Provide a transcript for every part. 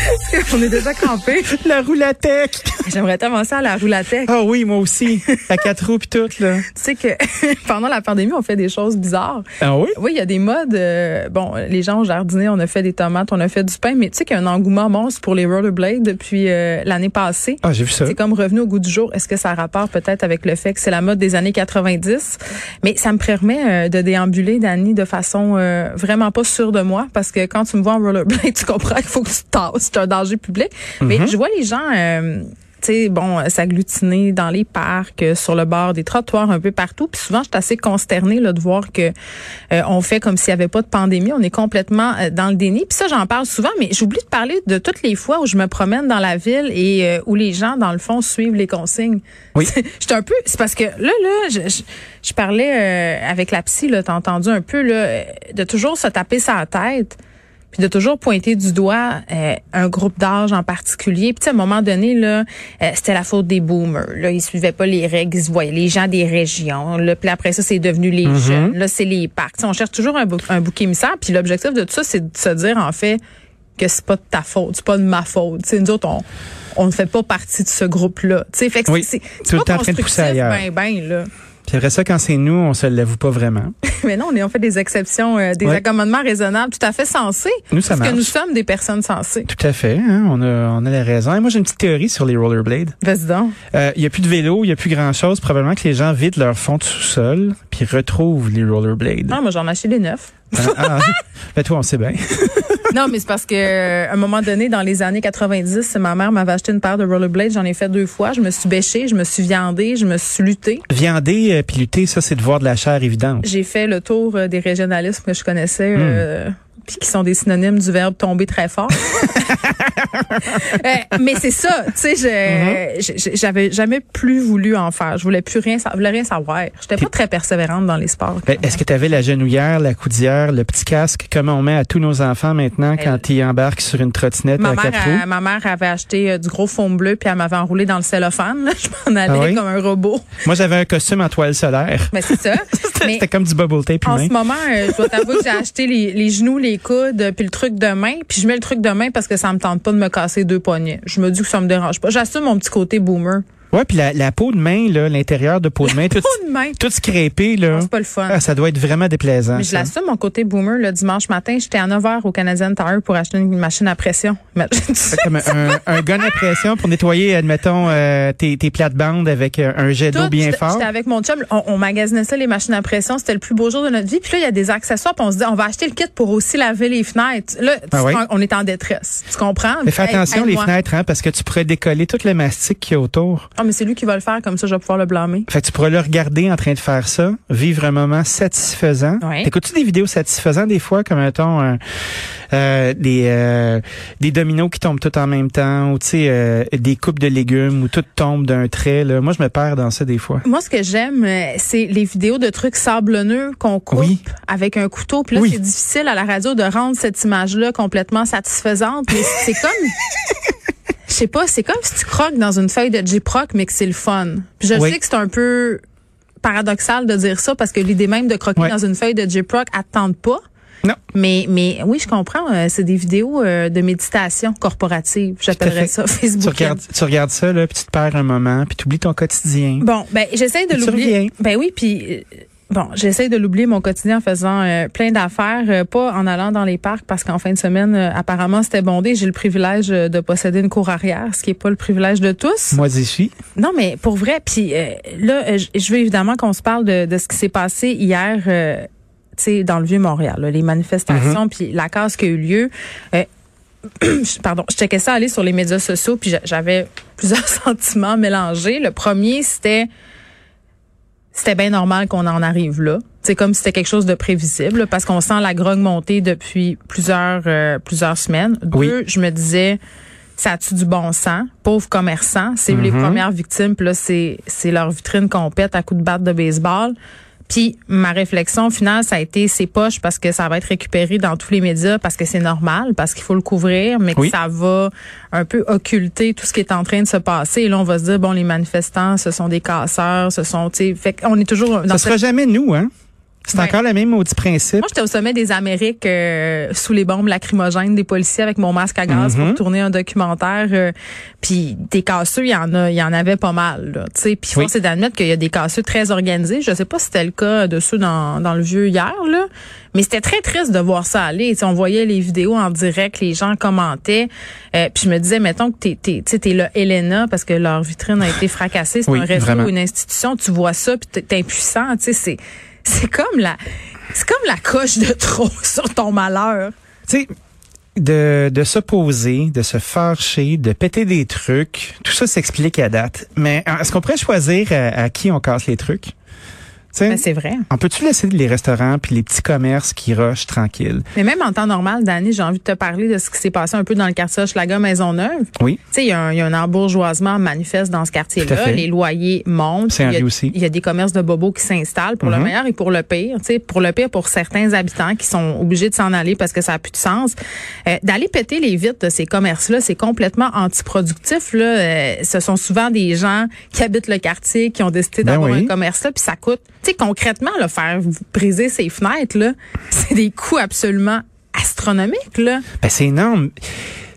On est déjà campé. La roulatec. J'aimerais tellement ça à la roulatec. Ah oui, moi aussi. À quatre roues puis tout, là. Tu sais que pendant la pandémie, on fait des choses bizarres. Ah oui? Oui, il y a des modes. euh, bon, les gens ont jardiné, on a fait des tomates, on a fait du pain, mais tu sais qu'il y a un engouement monstre pour les rollerblades depuis euh, l'année passée. Ah, j'ai vu ça. C'est comme revenu au goût du jour. Est-ce que ça a rapport peut-être avec le fait que c'est la mode des années 90? Mais ça me permet euh, de déambuler, Dani, de façon vraiment pas sûre de moi, parce que quand tu me vois en rollerblade, tu comprends qu'il faut que tu tasses. C'est un danger public. Mais je vois les gens... euh, tu sais, bon, s'agglutiner dans les parcs, euh, sur le bord des trottoirs, un peu partout. Puis souvent, je suis assez consternée là, de voir que euh, on fait comme s'il n'y avait pas de pandémie. On est complètement euh, dans le déni. Puis ça, j'en parle souvent, mais j'oublie de parler de toutes les fois où je me promène dans la ville et euh, où les gens, dans le fond, suivent les consignes. Oui. J'étais un peu... C'est parce que là, là, je, je, je parlais avec la psy, là, t'as entendu un peu, là, de toujours se taper sa tête puis de toujours pointer du doigt euh, un groupe d'âge en particulier. Puis à un moment donné là, euh, c'était la faute des boomers. Là, ils suivaient pas les règles, ils se voyaient les gens des régions. Là, puis après ça, c'est devenu les jeunes. Là, c'est les parcs. Tu sais, on cherche toujours un, bou- un bouc émissaire. Puis l'objectif de tout ça, c'est de se dire en fait que c'est pas de ta faute, c'est pas de ma faute. Tu sais, nous autres, on on ne fait pas partie de ce groupe-là. Tu sais, fait que Oui, c'est pas constructif, ben ben là. Puis après ça, quand c'est nous, on se l'avoue pas vraiment. Mais non, on, est, on fait des exceptions, euh, des Ouais. accommodements raisonnables, tout à fait sensés. Nous, ça parce que nous sommes des personnes sensées. Tout à fait. Hein? On, a, on a la raison. Et moi, j'ai une petite théorie sur les rollerblades. Vas-y donc. Euh, Il y a plus de vélo, il y a plus grand-chose. Probablement que les gens vident leur fond de sous-sol puis retrouvent les rollerblades. Ah, moi, j'en ai acheté des neufs. Ah, ah, ben toi, on sait bien. non, mais c'est parce que euh, à un moment donné, dans les années 90, ma mère m'avait acheté une paire de rollerblades. J'en ai fait deux fois. Je me suis bêchée, je me suis viandée, je me suis luttée. Viander euh, puis lutter, ça, c'est de voir de la chair évidente. J'ai fait le tour euh, des régionalismes que je connaissais. Hmm. euh, puis qui sont des synonymes du verbe tomber très fort. Euh, mais c'est ça, tu sais, Mm-hmm. j'avais jamais plus voulu en faire. Je voulais plus rien, je voulais rien savoir. J'étais pas très persévérante dans les sports. Ben, Est-ce que tu avais la genouillère, la coudière, le petit casque, comme on met à tous nos enfants maintenant quand ils embarquent sur une trottinette Ma à mère, quatre roues? ma mère avait acheté euh, du gros fond bleu puis elle m'avait enroulé dans le cellophane. là. Je m'en allais Ah oui? comme un robot. Moi, j'avais un costume en toile solaire. Mais c'est ça. C'était comme du bubble tape en humain. ce moment, euh, je dois t'avouer que j'ai acheté les, les genoux, les coudes, euh, puis le truc de main. Puis je mets le truc de main parce que ça me tente pas de me casser deux poignets. Je me dis que ça me dérange pas. J'assume mon petit côté boomer. Ouais, puis la, la peau de main, là, l'intérieur de peau de main, tout, Pas de main. tout scrapé, là. C'est pas le fun. Ah, ça doit être vraiment déplaisant. Mais je l'assume, mon côté boomer, le dimanche matin, j'étais à 9 h au Canadian Tire pour acheter une machine à pression. Comme un, un gun à pression pour nettoyer, admettons, euh, tes, tes plates-bandes avec euh, un jet d'eau bien fort. J'étais avec mon chum, on, on magasinait ça, les machines à pression. C'était le plus beau jour de notre vie. Puis là, il y a des accessoires. Puis on se dit, on va acheter le kit pour aussi laver les fenêtres. Là, Ah on est en détresse. Tu comprends? Mais fais Hey, attention les aide-moi. fenêtres, hein, parce que tu pourrais décoller tout le mastic qu'il y a autour. Ah, mais c'est lui qui va le faire, comme ça, je vais pouvoir le blâmer. Fait que tu pourrais le regarder en train de faire ça, vivre un moment satisfaisant. Ouais. T'écoutes-tu des vidéos satisfaisantes des fois, comme mettons euh, euh, des euh, des dominos qui tombent tout en même temps, ou tu sais euh, des coupes de légumes où tout tombe d'un trait. Là? Moi, je me perds dans ça des fois. Moi, ce que j'aime, c'est les vidéos de trucs sablonneux qu'on coupe Oui. avec un couteau. Puis là, Oui. c'est difficile à la radio de rendre cette image-là complètement satisfaisante. Mais c'est comme... Je sais pas, c'est comme si tu croques dans une feuille de J-Proc, mais que c'est le fun. Puis je Oui. sais que c'est un peu paradoxal de dire ça parce que l'idée même de croquer dans une feuille de J-Proc, tente pas. Non. Mais, mais oui, je comprends. euh, c'est des vidéos euh, de méditation corporative. J'appellerais ça Tu Facebook. regardes, tu regardes ça, là, puis tu te perds un moment, puis tu oublies ton quotidien. Bon, ben j'essaie de tu l'oublier. Ben oui, puis euh, bon, j'essaie de l'oublier mon quotidien en faisant euh, plein d'affaires, euh, pas en allant dans les parcs parce qu'en fin de semaine euh, apparemment c'était bondé. J'ai le privilège de posséder une cour arrière, ce qui est pas le privilège de tous. Moi, j'y suis. Non, mais pour vrai. Puis euh, là, je veux évidemment qu'on se parle de, de ce qui s'est passé hier. euh, tu sais, dans le vieux Montréal, là, les manifestations, puis la casse qui a eu lieu. Euh, pardon, je checkais ça aller sur les médias sociaux, puis j'a- j'avais plusieurs sentiments mélangés. Le premier, c'était c'était bien normal qu'on en arrive là. C'est comme si c'était quelque chose de prévisible parce qu'on sent la grogne monter depuis plusieurs euh, plusieurs semaines. Deux, je me disais ça a-tu du bon sens? Pauvres commerçants, c'est les Mhm. premières victimes, puis là, c'est, c'est leur vitrine qu'on pète à coups de batte de baseball. Puis ma réflexion finale, ça a été c'est poche parce que ça va être récupéré dans tous les médias parce que c'est normal, parce qu'il faut le couvrir, mais que ça va un peu occulter tout ce qui est en train de se passer. Et là, on va se dire bon, les manifestants, ce sont des casseurs, ce sont, tu sais, qu'on est toujours dans Ça cette sera jamais nous, hein? C'est Ouais. encore le même maudit principe. moi, j'étais au sommet des Amériques euh, sous les bombes lacrymogènes des policiers avec mon masque à gaz Mhm. pour tourner un documentaire. euh, puis des casseux, il y en a, il y en avait pas mal. Là, tu sais. puis Oui. force est d'admettre qu'il y a des casseux très organisés. Je sais pas si c'était le cas de ceux dans, dans le vieux hier, là, mais c'était très triste de voir ça aller. Tu sais, on voyait les vidéos en direct, les gens commentaient. Euh, puis je me disais, mettons que t'es, t'es, t'es là, Elena, parce que leur vitrine a été fracassée. C'est Oui, un réseau une institution. Tu vois ça, puis t'es- t'es impuissant. Tu sais, c'est c'est comme la c'est comme la coche de trop sur ton malheur. Tu sais, de, de s'opposer, de se fâcher, de péter des trucs, tout ça s'explique à date. Mais euh, est-ce qu'on pourrait choisir à, à qui on casse les trucs? Tu sais, Ben, c'est vrai. on peut-tu laisser les restaurants puis les petits commerces qui rushent tranquilles? Mais même en temps normal, Dani, j'ai envie de te parler de ce qui s'est passé un peu dans le quartier Hochelaga Maisonneuve. Oui. Tu sais, il y, un- y a un embourgeoisement manifeste dans ce quartier-là. Les loyers montent. C'est a, aussi. il y a des commerces de bobos qui s'installent pour le Mhm. meilleur et pour le pire. Tu sais, pour le pire, pour certains habitants qui sont obligés de s'en aller parce que ça a plus de sens. Euh, D'aller péter les vitres de ces commerces-là, c'est complètement antiproductif. Là. Euh, ce sont souvent des gens qui habitent le quartier, qui ont décidé Ben d'avoir oui. un commerce là, puis ça coûte. Tu sais, concrètement, là, faire briser ces fenêtres, là, c'est des coûts absolument astronomiques. Là. Ben, c'est énorme.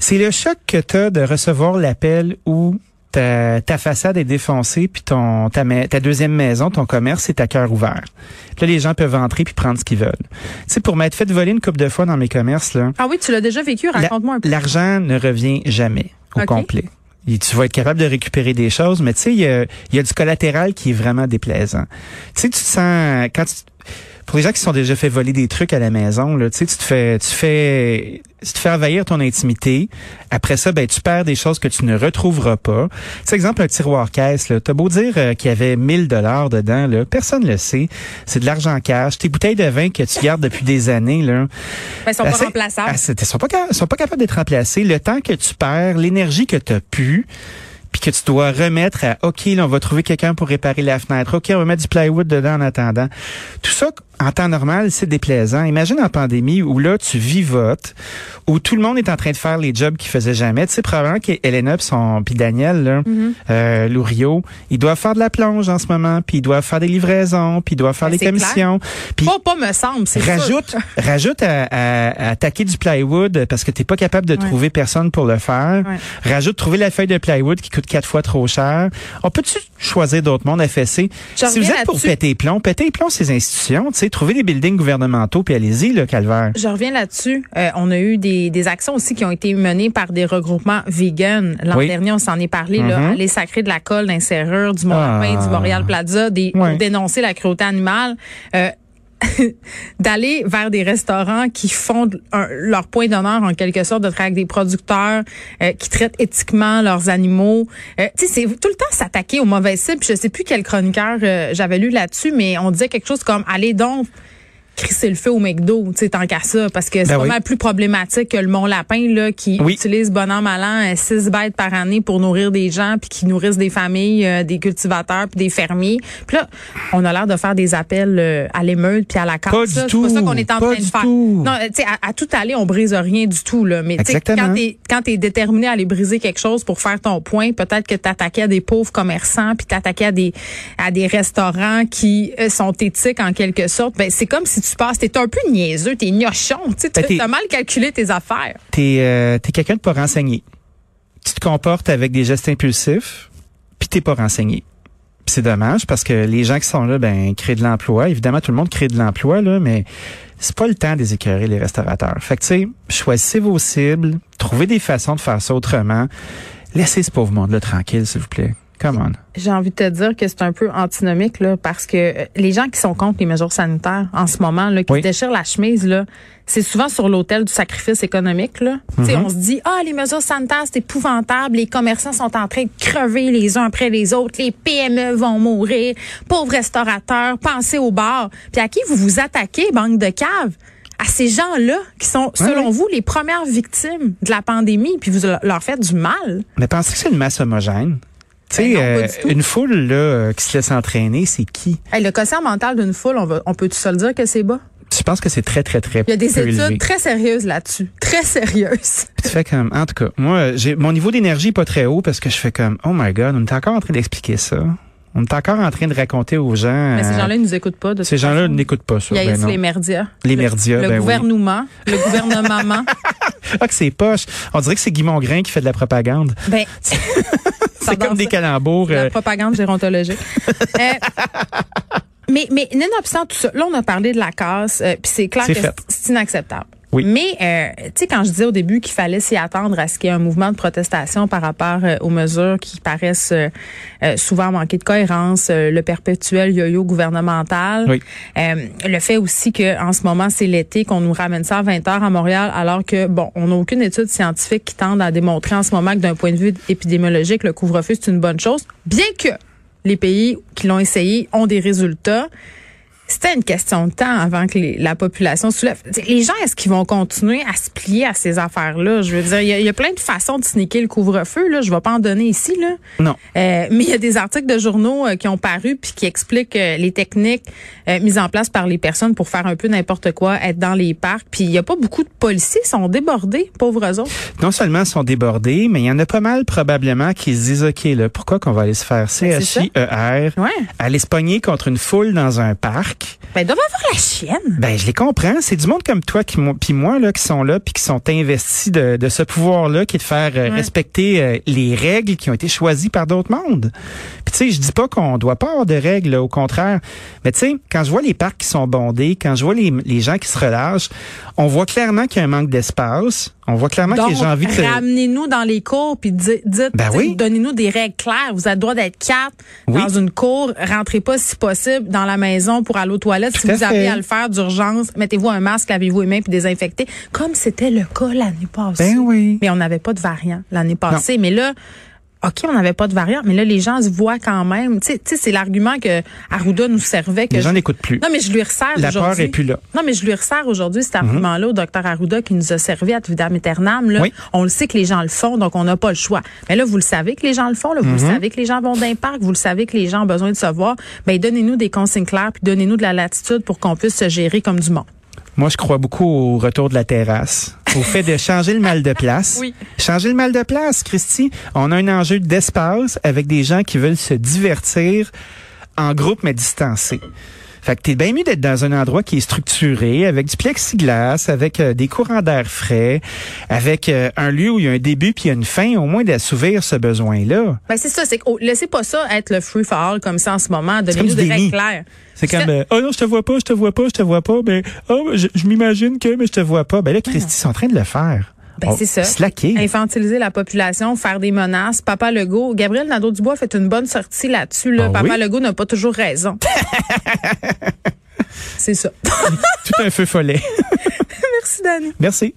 C'est le choc que tu as de recevoir l'appel où ta, ta façade est défoncée, puis ton ta, ta deuxième maison, ton commerce, est à cœur ouvert. Puis là, les gens peuvent entrer puis prendre ce qu'ils veulent. Tu sais, pour m'être fait voler une couple de fois dans mes commerces, là, Ah oui, tu l'as déjà vécu, raconte-moi un peu. l'argent ne revient jamais au complet. Tu vas être capable de récupérer des choses, mais tu sais, il y a, y a du collatéral qui est vraiment déplaisant. Tu sais, tu te sens quand tu, pour les gens qui se sont déjà fait voler des trucs à la maison, là, tu sais, tu te fais, tu fais, tu te fais envahir ton intimité. Après ça, ben, tu perds des choses que tu ne retrouveras pas. Tu sais, exemple, un tiroir caisse, là. T'as beau dire euh, qu'il y avait 1000 dollars dedans, là. Personne le sait. C'est de l'argent cash. Tes bouteilles de vin que tu gardes depuis des années, là. Ben, sont pas remplaçables. c'est- Ils sont pas, sont pas capables d'être remplacés. Le temps que tu perds, l'énergie que tu as pu, que tu dois remettre à OK, là, on va trouver quelqu'un pour réparer la fenêtre. OK, on va mettre du plywood dedans en attendant. Tout ça, en temps normal, c'est déplaisant. Imagine en pandémie où là, tu vivotes, où tout le monde est en train de faire les jobs qu'ils faisaient jamais. Tu sais, probablement qu'Elena son puis Daniel, là, Mm-hmm. euh, Lourio, ils doivent faire de la plonge en ce moment, puis ils doivent faire des livraisons, puis ils doivent faire Ben, des commissions. Puis Pas, pas me semble, c'est sûr. rajoute, rajoute à, à, à attaquer du plywood parce que t'es pas capable de Ouais. trouver personne pour le faire. Ouais. Rajoute trouver la feuille de plywood qui coûte quatre fois trop cher. On peut-tu choisir d'autres mondes FSC? Je si vous êtes pour péter les plombs, péter les plombs ces institutions, tu sais, trouver des buildings gouvernementaux puis allez-y, le calvaire. Je reviens là-dessus. Euh, on a eu des, des actions aussi qui ont été menées par des regroupements vegan. L'an Oui. dernier, on s'en est parlé. là, Mhm. aller sacrer de la colle d'un serrure, du Ah. Lapin, du Montréal Plaza, des, dénoncer la cruauté animale. Euh, d'aller vers des restaurants qui font leur point d'honneur en quelque sorte de travailler avec des producteurs euh, qui traitent éthiquement leurs animaux. Euh, tu sais, c'est tout le temps s'attaquer aux mauvaises cibles. Je sais plus quel chroniqueur euh, j'avais lu là-dessus, mais on disait quelque chose comme allez donc crisser le feu au McDo, tu sais, tant qu'à ça, parce que c'est Ben oui. vraiment plus problématique que le Mont Lapin, là, qui Oui. utilise bon an, mal an, euh, six bêtes par année pour nourrir des gens, puis qui nourrissent des familles, euh, des cultivateurs, puis des fermiers. Puis là, on a l'air de faire des appels euh, à l'émeute, puis à la du C'est pas ça qu'on est en Pas train de faire. tout. Non, tu sais, à, à tout aller, on brise rien du tout, là. Mais tu sais, Exactement. quand t'es quand t'es déterminé à aller briser quelque chose pour faire ton point, peut-être que t'attaquais à des pauvres commerçants, puis t'attaquais à des à des restaurants qui sont éthiques en quelque sorte. Ben c'est comme si tu passes, t'es un peu niaiseux, t'es gnochon, tu sais, Ben, mal calculé tes affaires. T'es euh, quelqu'un de pas renseigné. Tu te comportes avec des gestes impulsifs, puis t'es pas renseigné. C'est dommage parce que les gens qui sont là, ben, créent de l'emploi. Évidemment, tout le monde crée de l'emploi, là, mais c'est pas le temps des écœurer les restaurateurs. Fait que, tu sais, choisissez vos cibles, trouvez des façons de faire ça autrement. Laissez ce pauvre monde-là tranquille, s'il vous plaît. Come on. J'ai envie de te dire que c'est un peu antinomique là, parce que euh, les gens qui sont contre les mesures sanitaires en ce moment, là, qui Oui. déchirent la chemise, là, c'est souvent sur l'autel du sacrifice économique. Là. Sais, On se dit, ah, les mesures sanitaires, c'est épouvantable, les commerçants sont en train de crever les uns après les autres, les PME vont mourir, pauvres restaurateurs, pensez au bar. Puis à qui vous vous attaquez, banque de cave? À ces gens-là qui sont, selon vous, les premières victimes de la pandémie, puis vous leur faites du mal. Mais pensez que c'est une masse homogène? Tu sais, Ben euh, tout. une foule là, euh, qui se laisse entraîner, c'est qui? Hey, le quotient mental d'une foule, on, va, on peut-tu se le dire que c'est bas? Je pense que c'est très, très, très Il y a des études élevé? très sérieuses là-dessus. Très sérieuses. Tu fais comme, en tout cas, moi, j'ai mon niveau d'énergie est pas très haut parce que je fais comme, oh my god, on est encore en train d'expliquer ça. On est encore en train de raconter aux gens. Mais ces euh, gens-là, ils nous écoutent pas. De ces gens-là n'écoutent pas ça. Il y a ben ici les merdias. Les Le- merdias, Le ben oui. gouvernement. Le gouvernement. Ah, que c'est poche. On dirait que c'est Guy Mongrain qui fait de la propagande. ben, C'est comme des calembours. La euh, propagande gérontologique. Euh, mais, mais, nonobstant tout ça, là, on a parlé de la casse, euh, puis c'est clair que c'est inacceptable. Oui. Mais, euh, tu sais, quand je disais au début qu'il fallait s'y attendre à ce qu'il y ait un mouvement de protestation par rapport euh, aux mesures qui paraissent euh, euh, souvent manquer de cohérence, euh, le perpétuel yo-yo gouvernemental, Oui. euh, le fait aussi que en ce moment, c'est l'été, qu'on nous ramène ça à 20 heures à Montréal, alors que, bon, on n'a aucune étude scientifique qui tende à démontrer en ce moment que d'un point de vue épidémiologique, le couvre-feu, c'est une bonne chose, bien que les pays qui l'ont essayé ont des résultats. C'était une question de temps avant que les- la population se soulève. Les gens, est-ce qu'ils vont continuer à se plier à ces affaires-là? Je veux dire, il y, a- il y a plein de façons de sneaker le couvre-feu. Là, je vais pas en donner ici. Là. Non. Euh, mais il y a des articles de journaux euh, qui ont paru puis qui expliquent euh, les techniques euh, mises en place par les personnes pour faire un peu n'importe quoi, être dans les parcs. Puis il y a pas beaucoup de policiers, ils sont débordés, pauvres autres. non seulement sont débordés, mais il y en a pas mal probablement qui se disent, OK, là, pourquoi qu'on va aller se faire Ben, c'est CHIER, Ouais. aller se pogner contre une foule dans un parc? Ben, ils doivent avoir la chienne. Ben, je les comprends. C'est du monde comme toi qui moi- puis moi là qui sont là puis qui sont investis de, de ce pouvoir-là, qui est de faire euh, Ouais. respecter euh, les règles qui ont été choisies par d'autres mondes. Puis tu sais, je dis pas qu'on doit pas avoir de règles, là, au contraire. Mais tu sais, quand je vois les parcs qui sont bondés, quand je vois les, les gens qui se relâchent, on voit clairement qu'il y a un manque d'espace. On voit clairement que Donc, ont envie de ramenez-nous dans les cours puis di- dites, Ben dites, oui. donnez-nous des règles claires. Vous avez le droit d'être quatre Oui. dans une cour. Rentrez pas si possible dans la maison pour aller aux toilettes. si Tout vous avez à le faire d'urgence, mettez-vous un masque, lavez-vous les mains puis désinfectez, comme c'était le cas l'année passée. Ben oui. Mais on n'avait pas de variant l'année passée. Mais là, OK, on n'avait pas de variant, mais là, les gens se voient quand même. Tu sais- c'est l'argument que Arruda nous servait. Que Les gens je- n'écoutent plus. Non, mais je lui resserre La peur aujourd'hui. est plus là. Mhm. Non, mais je lui resserre aujourd'hui cet argument-là au docteur Arruda qui nous a servi à vitam aeternam. Là. Oui. On le sait que les gens le font, donc on n'a pas le choix. Mais là, vous le savez que les gens le font. Là. Vous Mhm. le savez que les gens vont d'un parc. Vous le savez que les gens ont besoin de se voir. Ben, donnez-nous des consignes claires puis donnez-nous de la latitude pour qu'on puisse se gérer comme du monde. Moi, je crois beaucoup au retour de la terrasse, au fait de changer le mal de place. Oui. Changer le mal de place, Christy. On a un enjeu d'espace avec des gens qui veulent se divertir en groupe mais distancés. Fait que t'es bien mieux d'être dans un endroit qui est structuré, avec du plexiglas, avec euh, des courants d'air frais, avec euh, un lieu où il y a un début puis il y a une fin, au moins d'assouvir ce besoin-là. Ben, c'est ça. C'est que, oh, laissez pas ça être le free for all comme ça en ce moment. Donnez-nous des déni. règles claires. C'est comme euh, oh non je te vois pas je te vois pas je te vois pas mais oh je, je m'imagine que mais je te vois pas ben là Christy ils sont en train de le faire Ben, c'est ça. slacker Infantiliser la population, faire des menaces. Papa Legault, Gabriel Nadeau-Dubois fait une bonne sortie là-dessus. Là. Ah Papa oui? Legault n'a pas toujours raison. c'est ça. tout un feu follet Merci, Dani. merci